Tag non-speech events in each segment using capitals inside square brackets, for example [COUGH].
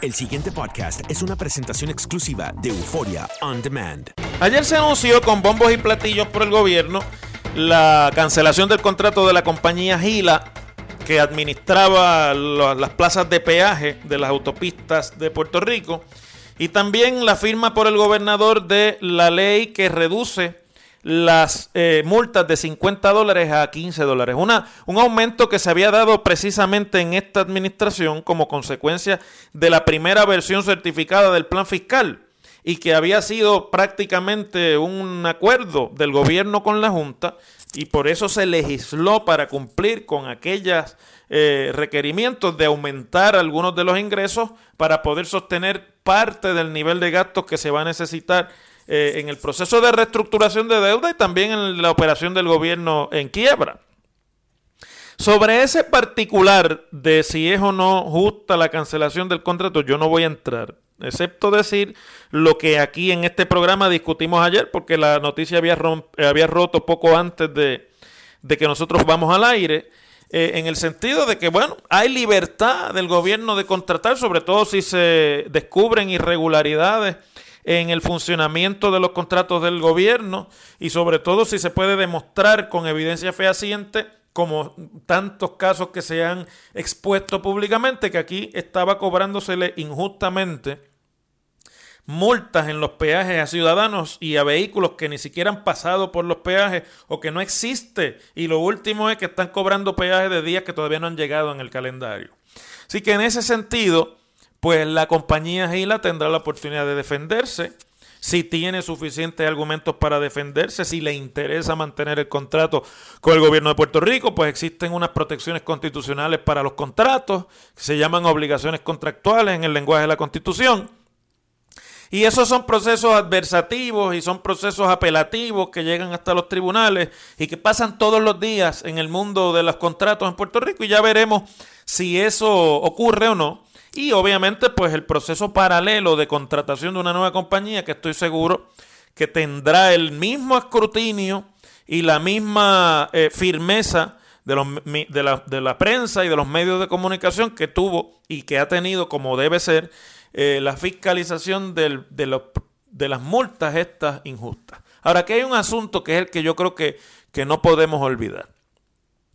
El siguiente podcast es una presentación exclusiva de Euforia On Demand. Ayer se anunció con bombos y platillos por el gobierno la cancelación del contrato de la compañía Gila que administraba las plazas de peaje de las autopistas de Puerto Rico y también la firma por el gobernador de la ley que reduce las eh, multas de 50 dólares a 15 dólares. Una, un aumento que se había dado precisamente en esta administración como consecuencia de la primera versión certificada del plan fiscal y que había sido prácticamente un acuerdo del gobierno con la Junta y por eso se legisló para cumplir con aquellos eh, requerimientos de aumentar algunos de los ingresos para poder sostener parte del nivel de gastos que se va a necesitar eh, en el proceso de reestructuración de deuda y también en la operación del gobierno en quiebra. Sobre ese particular de si es o no justa la cancelación del contrato, yo no voy a entrar, excepto decir lo que aquí en este programa discutimos ayer, porque la noticia había, había roto poco antes de, que nosotros vamos al aire. Eh, en el sentido de que, bueno, hay libertad del gobierno de contratar, sobre todo si se descubren irregularidades en el funcionamiento de los contratos del gobierno y sobre todo si se puede demostrar con evidencia fehaciente como tantos casos que se han expuesto públicamente que aquí estaba cobrándosele injustamente multas en los peajes a ciudadanos y a vehículos que ni siquiera han pasado por los peajes o que no existe. Y lo último es que están cobrando peajes de días que todavía no han llegado en el calendario. Así que en ese sentido, pues la compañía Gila tendrá la oportunidad de defenderse. Si tiene suficientes argumentos para defenderse, si le interesa mantener el contrato con el gobierno de Puerto Rico, pues existen unas protecciones constitucionales para los contratos, que se llaman obligaciones contractuales en el lenguaje de la Constitución. Y esos son procesos adversativos y son procesos apelativos que llegan hasta los tribunales y que pasan todos los días en el mundo de los contratos en Puerto Rico y ya veremos si eso ocurre o no. Y obviamente, pues el proceso paralelo de contratación de una nueva compañía que estoy seguro que tendrá el mismo escrutinio y la misma eh, firmeza de, los, de, la, de, la, prensa y de los medios de comunicación que tuvo y que ha tenido como debe ser eh, la fiscalización de, los, de, las multas estas injustas. Ahora, aquí hay un asunto que es el que yo creo que, que no podemos olvidar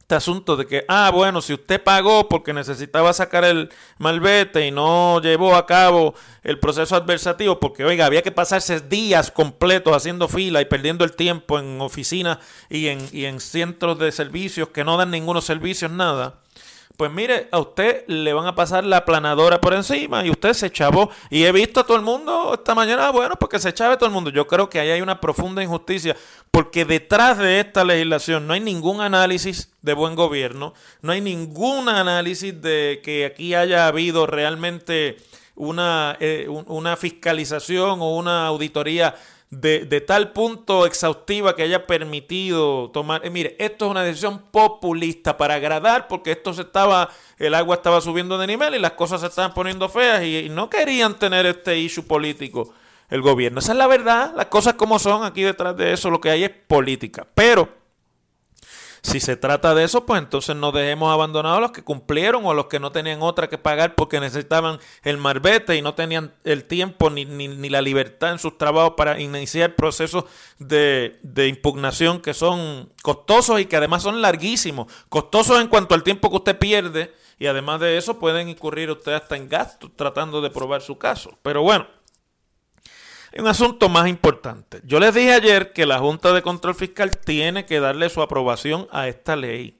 este asunto de que, ah, bueno, si usted pagó porque necesitaba sacar el malvete y no llevó a cabo el proceso adversativo, porque, oiga, había que pasarse días completos haciendo fila y perdiendo el tiempo en oficinas y en, y en centros de servicios que no dan ningunos servicios, nada, pues mire, a usted le van a pasar la planadora por encima y usted se chavó. Y he visto a todo el mundo esta mañana, bueno, porque se chave todo el mundo. Yo creo que ahí hay una profunda injusticia, porque detrás de esta legislación no hay ningún análisis de buen gobierno, no hay ningún análisis de que aquí haya habido realmente una, eh, una fiscalización o una auditoría de, tal punto exhaustiva que haya permitido tomar. Eh, mire, esto es una decisión populista para agradar, porque esto se estaba, el agua estaba subiendo de nivel y las cosas se estaban poniendo feas y, y no querían tener este issue político el gobierno. Esa es la verdad, las cosas como son, aquí detrás de eso lo que hay es política. Pero si se trata de eso, pues entonces no dejemos abandonados a los que cumplieron o a los que no tenían otra que pagar porque necesitaban el marbete y no tenían el tiempo ni, ni, la libertad en sus trabajos para iniciar procesos de, de, impugnación que son costosos y que además son larguísimos. Costosos en cuanto al tiempo que usted pierde y además de eso pueden incurrir usted hasta en gastos tratando de probar su caso. Pero bueno un asunto más importante. Yo les dije ayer que la Junta de Control Fiscal tiene que darle su aprobación a esta ley.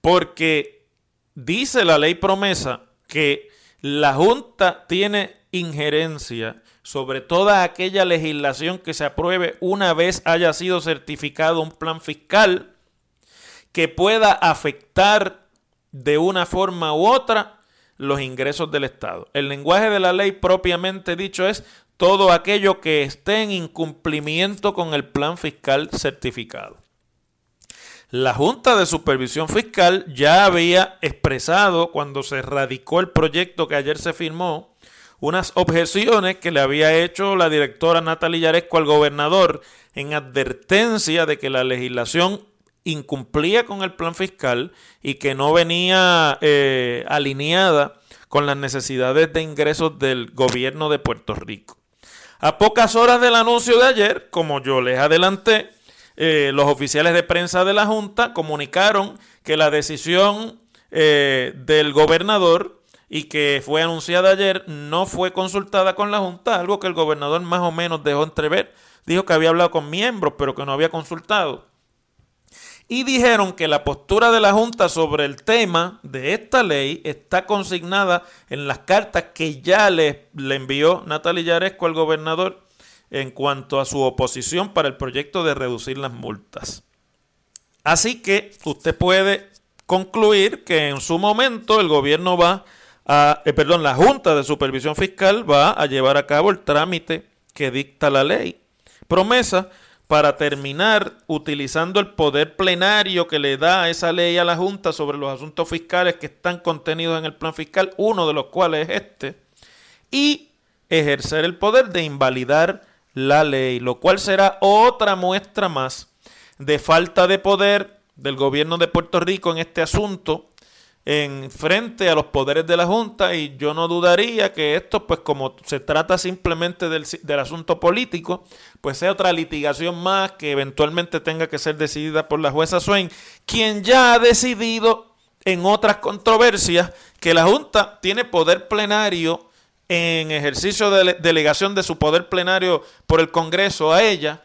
Porque dice la ley promesa que la Junta tiene injerencia sobre toda aquella legislación que se apruebe una vez haya sido certificado un plan fiscal que pueda afectar de una forma u otra los ingresos del Estado. El lenguaje de la ley propiamente dicho es todo aquello que esté en incumplimiento con el plan fiscal certificado. La Junta de Supervisión Fiscal ya había expresado cuando se radicó el proyecto que ayer se firmó unas objeciones que le había hecho la directora Natalia Yaresco al gobernador en advertencia de que la legislación incumplía con el plan fiscal y que no venía eh, alineada con las necesidades de ingresos del gobierno de Puerto Rico. A pocas horas del anuncio de ayer, como yo les adelanté, eh, los oficiales de prensa de la Junta comunicaron que la decisión eh, del gobernador y que fue anunciada ayer no fue consultada con la Junta, algo que el gobernador más o menos dejó entrever. Dijo que había hablado con miembros, pero que no había consultado y dijeron que la postura de la Junta sobre el tema de esta ley está consignada en las cartas que ya le, le envió Natalia Yaresco al gobernador en cuanto a su oposición para el proyecto de reducir las multas. Así que usted puede concluir que en su momento el gobierno va a, eh, perdón, la Junta de Supervisión Fiscal va a llevar a cabo el trámite que dicta la ley. Promesa para terminar utilizando el poder plenario que le da esa ley a la Junta sobre los asuntos fiscales que están contenidos en el plan fiscal, uno de los cuales es este, y ejercer el poder de invalidar la ley, lo cual será otra muestra más de falta de poder del gobierno de Puerto Rico en este asunto en frente a los poderes de la Junta y yo no dudaría que esto, pues como se trata simplemente del, del, asunto político, pues sea otra litigación más que eventualmente tenga que ser decidida por la jueza Swain, quien ya ha decidido en otras controversias que la Junta tiene poder plenario en ejercicio de delegación de su poder plenario por el Congreso a ella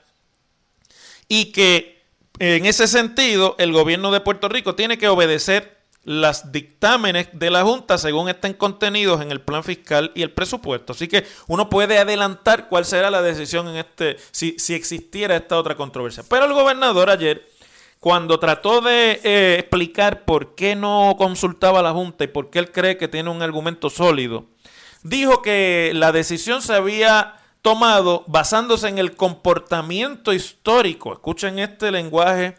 y que en ese sentido el gobierno de Puerto Rico tiene que obedecer las dictámenes de la Junta según estén contenidos en el plan fiscal y el presupuesto. Así que uno puede adelantar cuál será la decisión en este, si, si existiera esta otra controversia. Pero el gobernador ayer, cuando trató de eh, explicar por qué no consultaba a la Junta y por qué él cree que tiene un argumento sólido, dijo que la decisión se había tomado basándose en el comportamiento histórico. Escuchen este lenguaje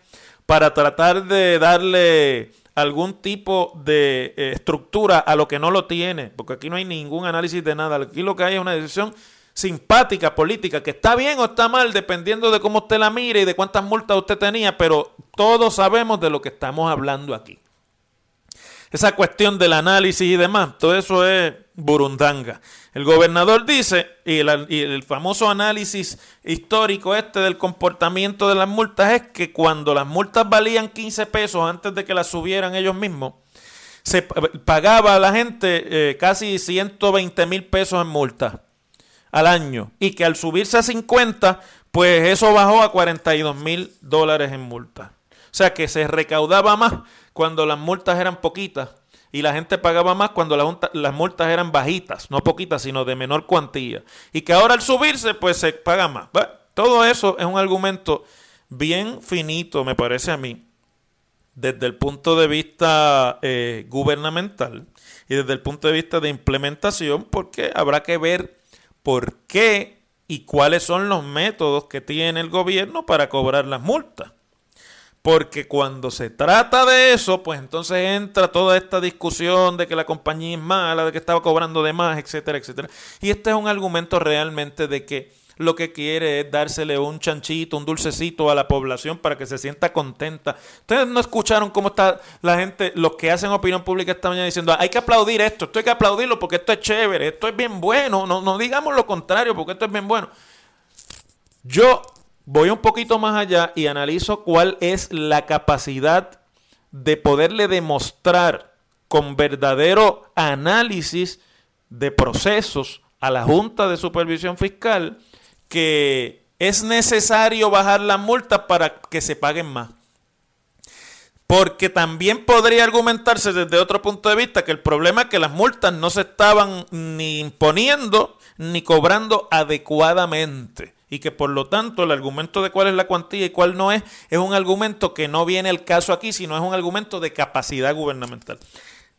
para tratar de darle algún tipo de eh, estructura a lo que no lo tiene, porque aquí no hay ningún análisis de nada. Aquí lo que hay es una decisión simpática, política, que está bien o está mal, dependiendo de cómo usted la mire y de cuántas multas usted tenía, pero todos sabemos de lo que estamos hablando aquí. Esa cuestión del análisis y demás, todo eso es burundanga. El gobernador dice, y el, famoso análisis histórico este del comportamiento de las multas es que cuando las multas valían 15 pesos antes de que las subieran ellos mismos, se pagaba a la gente eh, casi 120 mil pesos en multas al año. Y que al subirse a 50, pues eso bajó a 42 mil dólares en multas. O sea que se recaudaba más cuando las multas eran poquitas y la gente pagaba más cuando las multas eran bajitas, no poquitas, sino de menor cuantía. Y que ahora al subirse, pues se paga más. todo eso es un argumento bien finito, me parece a mí, desde el punto de vista eh, gubernamental y desde el punto de vista de implementación, porque habrá que ver por qué y cuáles son los métodos que tiene el gobierno para cobrar las multas. Porque cuando se trata de eso, pues entonces entra toda esta discusión de que la compañía es mala, de que estaba cobrando de más, etcétera, etcétera. Y este es un argumento realmente de que lo que quiere es dársele un chanchito, un dulcecito a la población para que se sienta contenta. Ustedes no escucharon cómo está la gente, los que hacen opinión pública esta mañana diciendo, hay que aplaudir esto, esto hay que aplaudirlo porque esto es chévere, esto es bien bueno, no, no digamos lo contrario porque esto es bien bueno. Yo voy un poquito más allá y analizo cuál es la capacidad de poderle demostrar con verdadero análisis de procesos a la Junta de Supervisión Fiscal que es necesario bajar las multas para que se paguen más. Porque también podría argumentarse desde otro punto de vista que el problema es que las multas no se estaban ni imponiendo ni cobrando adecuadamente. Y que por lo tanto el argumento de cuál es la cuantía y cuál no es, es un argumento que no viene al caso aquí, sino es un argumento de capacidad gubernamental.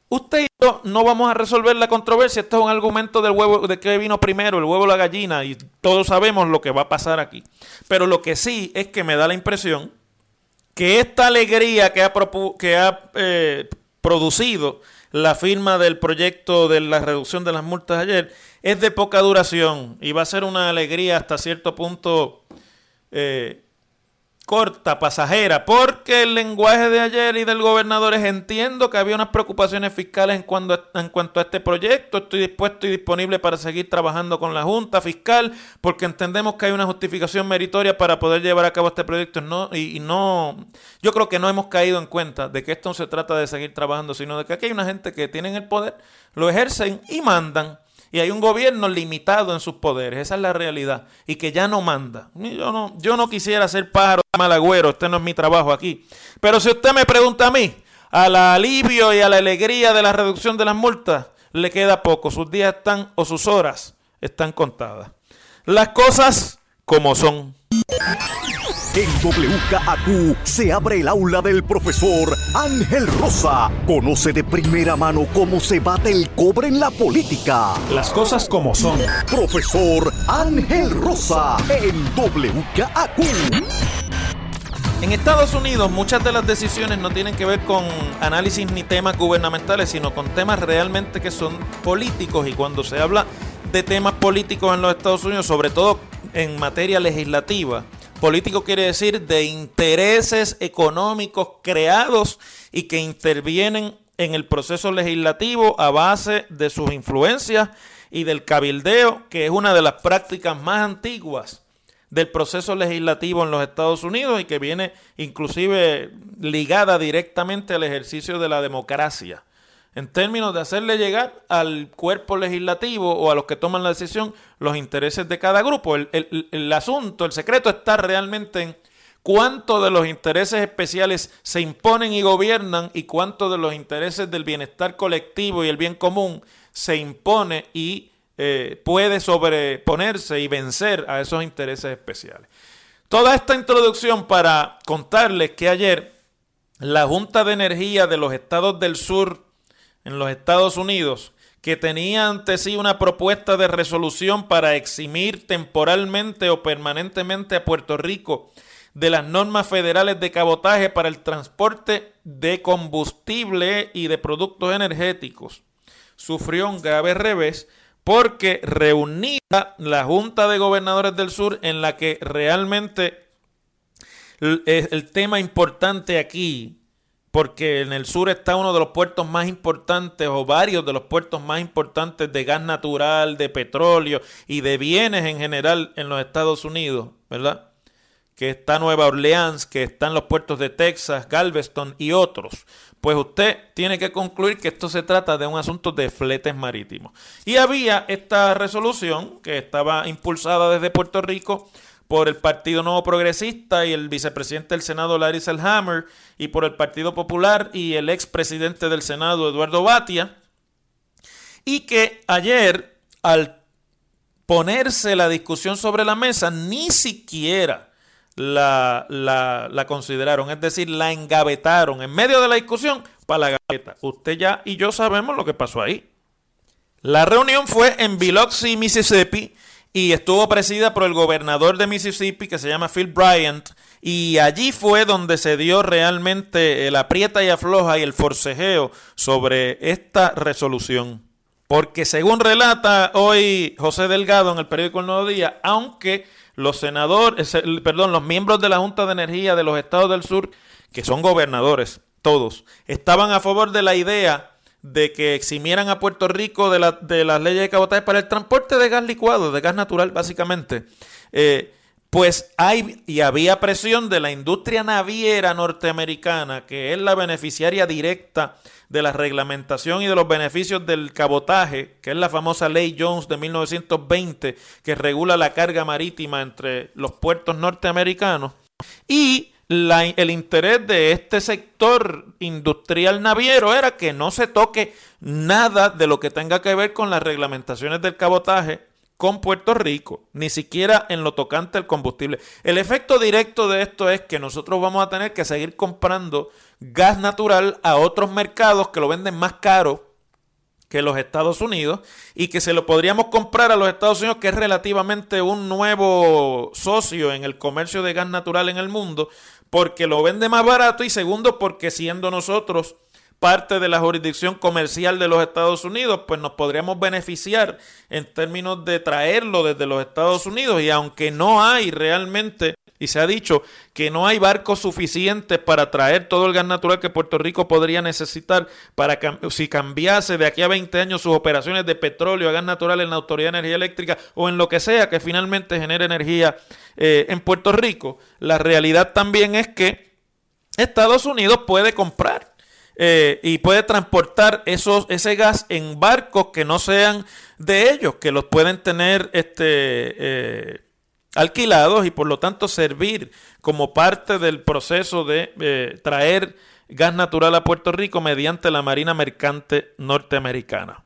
Usted y yo no vamos a resolver la controversia. Esto es un argumento del huevo, de que vino primero, el huevo o la gallina, y todos sabemos lo que va a pasar aquí. Pero lo que sí es que me da la impresión que esta alegría que ha, eh, producido la firma del proyecto de la reducción de las multas ayer es de poca duración y va a ser una alegría hasta cierto punto eh, corta, pasajera, porque el lenguaje de ayer y del gobernador es entiendo que había unas preocupaciones fiscales en, cuanto a, este proyecto, estoy dispuesto y disponible para seguir trabajando con la Junta Fiscal, porque entendemos que hay una justificación meritoria para poder llevar a cabo este proyecto no, y, y no, yo creo que no hemos caído en cuenta de que esto no se trata de seguir trabajando, sino de que aquí hay una gente que tienen el poder, lo ejercen y mandan y hay un gobierno limitado en sus poderes, esa es la realidad, y que ya no manda. Yo no, yo no quisiera ser pájaro malagüero, este no es mi trabajo aquí. Pero si usted me pregunta a mí, al alivio y a la alegría de la reducción de las multas, le queda poco, sus días están o sus horas están contadas. Las cosas como son. En WKAQ se abre el aula del profesor Ángel Rosa. Conoce de primera mano cómo se bate el cobre en la política. Las cosas como son. Profesor Ángel Rosa en WKAQ. En Estados Unidos muchas de las decisiones no tienen que ver con análisis ni temas gubernamentales, sino con temas realmente que son políticos. Y cuando se habla de temas políticos en los Estados Unidos, sobre todo en materia legislativa, Político quiere decir de intereses económicos creados y que intervienen en el proceso legislativo a base de sus influencias y del cabildeo, que es una de las prácticas más antiguas del proceso legislativo en los Estados Unidos y que viene inclusive ligada directamente al ejercicio de la democracia en términos de hacerle llegar al cuerpo legislativo o a los que toman la decisión los intereses de cada grupo. El, asunto, el secreto está realmente en cuánto de los intereses especiales se imponen y gobiernan y cuánto de los intereses del bienestar colectivo y el bien común se impone y eh, puede sobreponerse y vencer a esos intereses especiales. Toda esta introducción para contarles que ayer la Junta de Energía de los Estados del Sur en los Estados Unidos que tenía ante sí una propuesta de resolución para eximir temporalmente o permanentemente a Puerto Rico de las normas federales de cabotaje para el transporte de combustible y de productos energéticos. Sufrió un grave revés porque reunía la Junta de Gobernadores del Sur en la que realmente el, tema importante aquí porque en el sur está uno de los puertos más importantes o varios de los puertos más importantes de gas natural, de petróleo y de bienes en general en los Estados Unidos, ¿verdad? Que está Nueva Orleans, que están los puertos de Texas, Galveston y otros. Pues usted tiene que concluir que esto se trata de un asunto de fletes marítimos. Y había esta resolución que estaba impulsada desde Puerto Rico por el Partido Nuevo Progresista y el vicepresidente del Senado Larry Selhammer y por el Partido Popular y el expresidente del Senado Eduardo Batia y que ayer al ponerse la discusión sobre la mesa ni siquiera la, la, consideraron, es decir, la engavetaron en medio de la discusión para la gaveta. Usted ya y yo sabemos lo que pasó ahí. La reunión fue en Biloxi, Mississippi, y estuvo presidida por el gobernador de Mississippi, que se llama Phil Bryant, y allí fue donde se dio realmente el aprieta y afloja y el forcejeo sobre esta resolución. Porque según relata hoy José Delgado en el periódico El Nuevo Día, aunque los senadores, perdón, los miembros de la Junta de Energía de los estados del sur, que son gobernadores, todos, estaban a favor de la idea de que eximieran a Puerto Rico de, la, de las leyes de cabotaje para el transporte de gas licuado, de gas natural, básicamente. Eh, pues hay y había presión de la industria naviera norteamericana, que es la beneficiaria directa de la reglamentación y de los beneficios del cabotaje, que es la famosa ley Jones de 1920, que regula la carga marítima entre los puertos norteamericanos, y el interés de este sector industrial naviero era que no se toque nada de lo que tenga que ver con las reglamentaciones del cabotaje con Puerto Rico, ni siquiera en lo tocante al combustible. El efecto directo de esto es que nosotros vamos a tener que seguir comprando gas natural a otros mercados que lo venden más caro que los Estados Unidos y que se lo podríamos comprar a los Estados Unidos, que es relativamente un nuevo socio en el comercio de gas natural en el mundo, porque lo vende más barato y segundo porque siendo nosotros parte de la jurisdicción comercial de los Estados Unidos, pues nos podríamos beneficiar en términos de traerlo desde los Estados Unidos. Y aunque no hay realmente y se ha dicho que no hay barcos suficientes para traer todo el gas natural que Puerto Rico podría necesitar para si cambiase de aquí a 20 años sus operaciones de petróleo a gas natural en la Autoridad de Energía Eléctrica o en lo que sea que finalmente genere energía eh, en Puerto Rico. La realidad también es que Estados Unidos puede comprar eh, y puede transportar esos, ese gas en barcos que no sean de ellos, que los pueden tener este, eh, alquilados y por lo tanto servir como parte del proceso de eh, traer gas natural a Puerto Rico mediante la Marina Mercante norteamericana.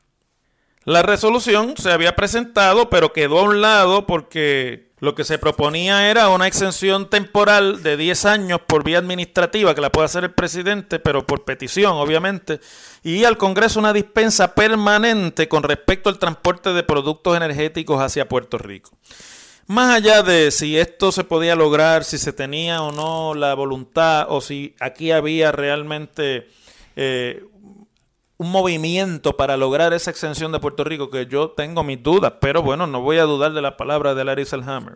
La resolución se había presentado pero quedó a un lado porque lo que se proponía era una exención temporal de 10 años por vía administrativa que la puede hacer el presidente, pero por petición obviamente, y al Congreso una dispensa permanente con respecto al transporte de productos energéticos hacia Puerto Rico. Más allá de si esto se podía lograr, si se tenía o no la voluntad, o si aquí había realmente eh, un movimiento para lograr esa exención de Puerto Rico, que yo tengo mis dudas, pero bueno, no voy a dudar de la palabra de Larry Selhammer.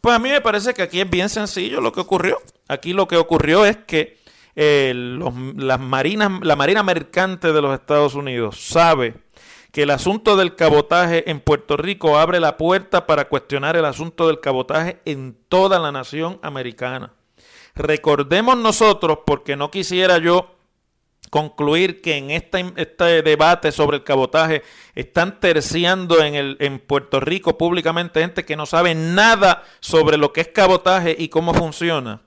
Pues a mí me parece que aquí es bien sencillo lo que ocurrió. Aquí lo que ocurrió es que eh, las marinas, la Marina Mercante de los Estados Unidos sabe que el asunto del cabotaje en Puerto Rico abre la puerta para cuestionar el asunto del cabotaje en toda la nación americana. Recordemos nosotros, porque no quisiera yo concluir que en este, debate sobre el cabotaje están terciando en, en Puerto Rico públicamente gente que no sabe nada sobre lo que es cabotaje y cómo funciona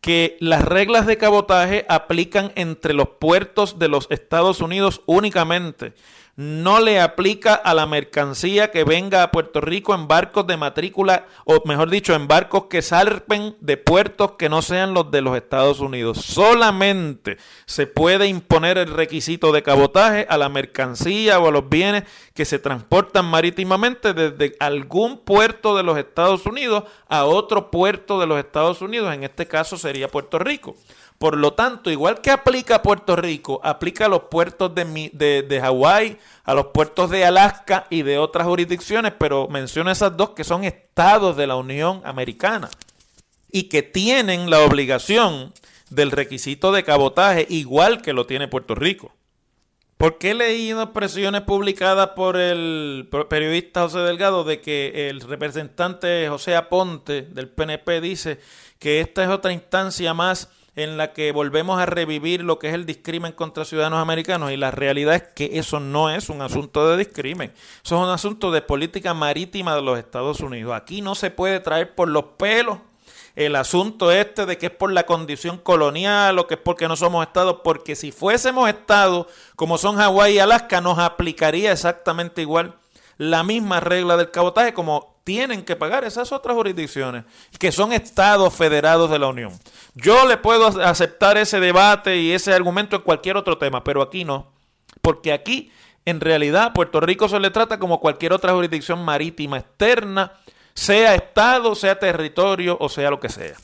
que las reglas de cabotaje aplican entre los puertos de los Estados Unidos únicamente no le aplica a la mercancía que venga a Puerto Rico en barcos de matrícula, o mejor dicho, en barcos que salpen de puertos que no sean los de los Estados Unidos. Solamente se puede imponer el requisito de cabotaje a la mercancía o a los bienes que se transportan marítimamente desde algún puerto de los Estados Unidos a otro puerto de los Estados Unidos, en este caso sería Puerto Rico. Por lo tanto, igual que aplica a Puerto Rico, aplica a los puertos de, de, de Hawái, a los puertos de Alaska y de otras jurisdicciones, pero menciono esas dos que son estados de la Unión Americana y que tienen la obligación del requisito de cabotaje igual que lo tiene Puerto Rico. ¿Por qué he leído expresiones publicadas por el periodista José Delgado de que el representante José Aponte del PNP dice que esta es otra instancia más en la que volvemos a revivir lo que es el discrimen contra ciudadanos americanos y la realidad es que eso no es un asunto de discrimen, eso es un asunto de política marítima de los Estados Unidos. Aquí no se puede traer por los pelos el asunto este de que es por la condición colonial o que es porque no somos estados, porque si fuésemos estados como son Hawái y Alaska, nos aplicaría exactamente igual la misma regla del cabotaje como tienen que pagar esas otras jurisdicciones, que son estados federados de la Unión. Yo le puedo aceptar ese debate y ese argumento en cualquier otro tema, pero aquí no, porque aquí en realidad Puerto Rico se le trata como cualquier otra jurisdicción marítima externa sea Estado, sea territorio o sea lo que sea.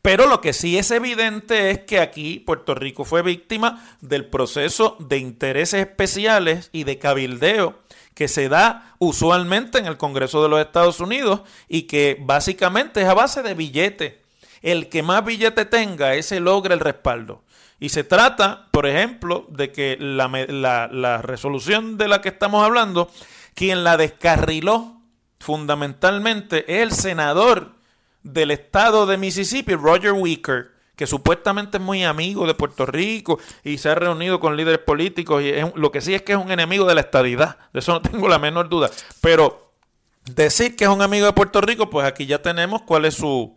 Pero lo que sí es evidente es que aquí Puerto Rico fue víctima del proceso de intereses especiales y de cabildeo que se da usualmente en el Congreso de los Estados Unidos y que básicamente es a base de billete. El que más billete tenga, ese logra el respaldo. Y se trata, por ejemplo, de que la, la, la resolución de la que estamos hablando, quien la descarriló fundamentalmente es el senador del estado de Mississippi, Roger Wicker, que supuestamente es muy amigo de Puerto Rico y se ha reunido con líderes políticos. Y lo que sí es que es un enemigo de la estadidad, de eso no [LAUGHS] tengo la menor duda. Pero decir que es un amigo de Puerto Rico, pues aquí ya tenemos cuál es su,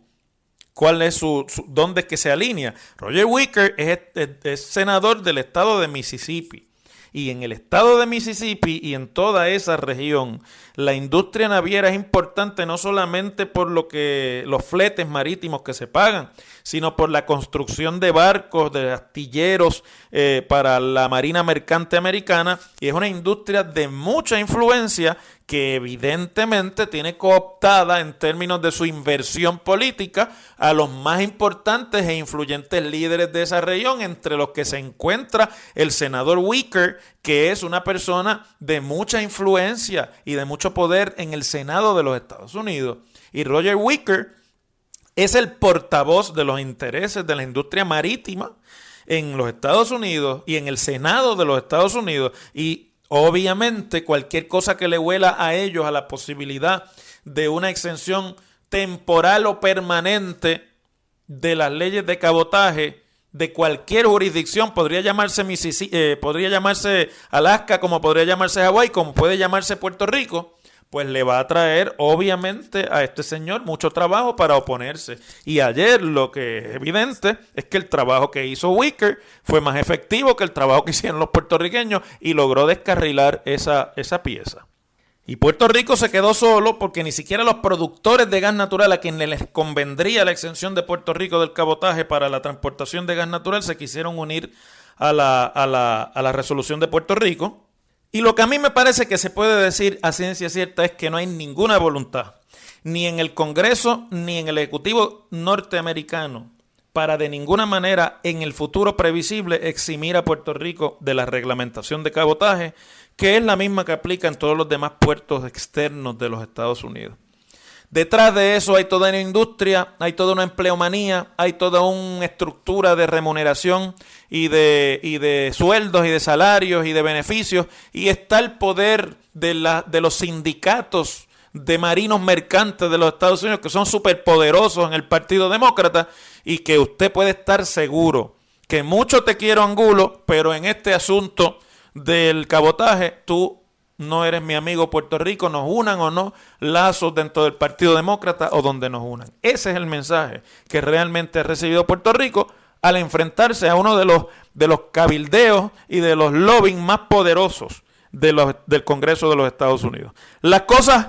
cuál es su, dónde es que se alinea. Roger Wicker es senador del estado de Mississippi. Y en el estado de Mississippi y en toda esa región, la industria naviera es importante no solamente por lo que los fletes marítimos que se pagan, sino por la construcción de barcos, de astilleros eh, para la marina mercante americana. Y es una industria de mucha influencia que evidentemente tiene cooptada en términos de su inversión política a los más importantes e influyentes líderes de esa región, entre los que se encuentra el senador Wicker, que es una persona de mucha influencia y de mucho poder en el Senado de los Estados Unidos. Y Roger Wicker es el portavoz de los intereses de la industria marítima en los Estados Unidos y en el Senado de los Estados Unidos. Y Obviamente, cualquier cosa que le huela a ellos a la posibilidad de una exención temporal o permanente de las leyes de cabotaje de cualquier jurisdicción, podría llamarse eh, podría llamarse Alaska, como podría llamarse Hawái, como puede llamarse Puerto Rico, pues le va a traer obviamente a este señor mucho trabajo para oponerse. Y ayer lo que es evidente es que el trabajo que hizo Wicker fue más efectivo que el trabajo que hicieron los puertorriqueños y logró descarrilar esa, esa pieza. Y Puerto Rico se quedó solo porque ni siquiera los productores de gas natural a quienes les convendría la exención de Puerto Rico del cabotaje para la transportación de gas natural se quisieron unir a la, a la, a la resolución de Puerto Rico. Y lo que a mí me parece que se puede decir a ciencia cierta es que no hay ninguna voluntad, ni en el Congreso ni en el Ejecutivo norteamericano, para de ninguna manera en el futuro previsible eximir a Puerto Rico de la reglamentación de cabotaje, que es la misma que aplica en todos los demás puertos externos de los Estados Unidos. Detrás de eso hay toda una industria, hay toda una empleomanía, hay toda una estructura de remuneración y de, y de sueldos y de salarios y de beneficios. Y está el poder de, la, de los sindicatos de marinos mercantes de los Estados Unidos que son superpoderosos en el Partido Demócrata y que usted puede estar seguro que mucho te quiero Angulo, pero en este asunto del cabotaje tú no eres mi amigo Puerto Rico, nos unan o no lazos dentro del Partido Demócrata o donde nos unan. Ese es el mensaje que realmente ha recibido Puerto Rico al enfrentarse a uno de los, de los cabildeos y de los lobbying más poderosos de los, del Congreso de los Estados Unidos. Las cosas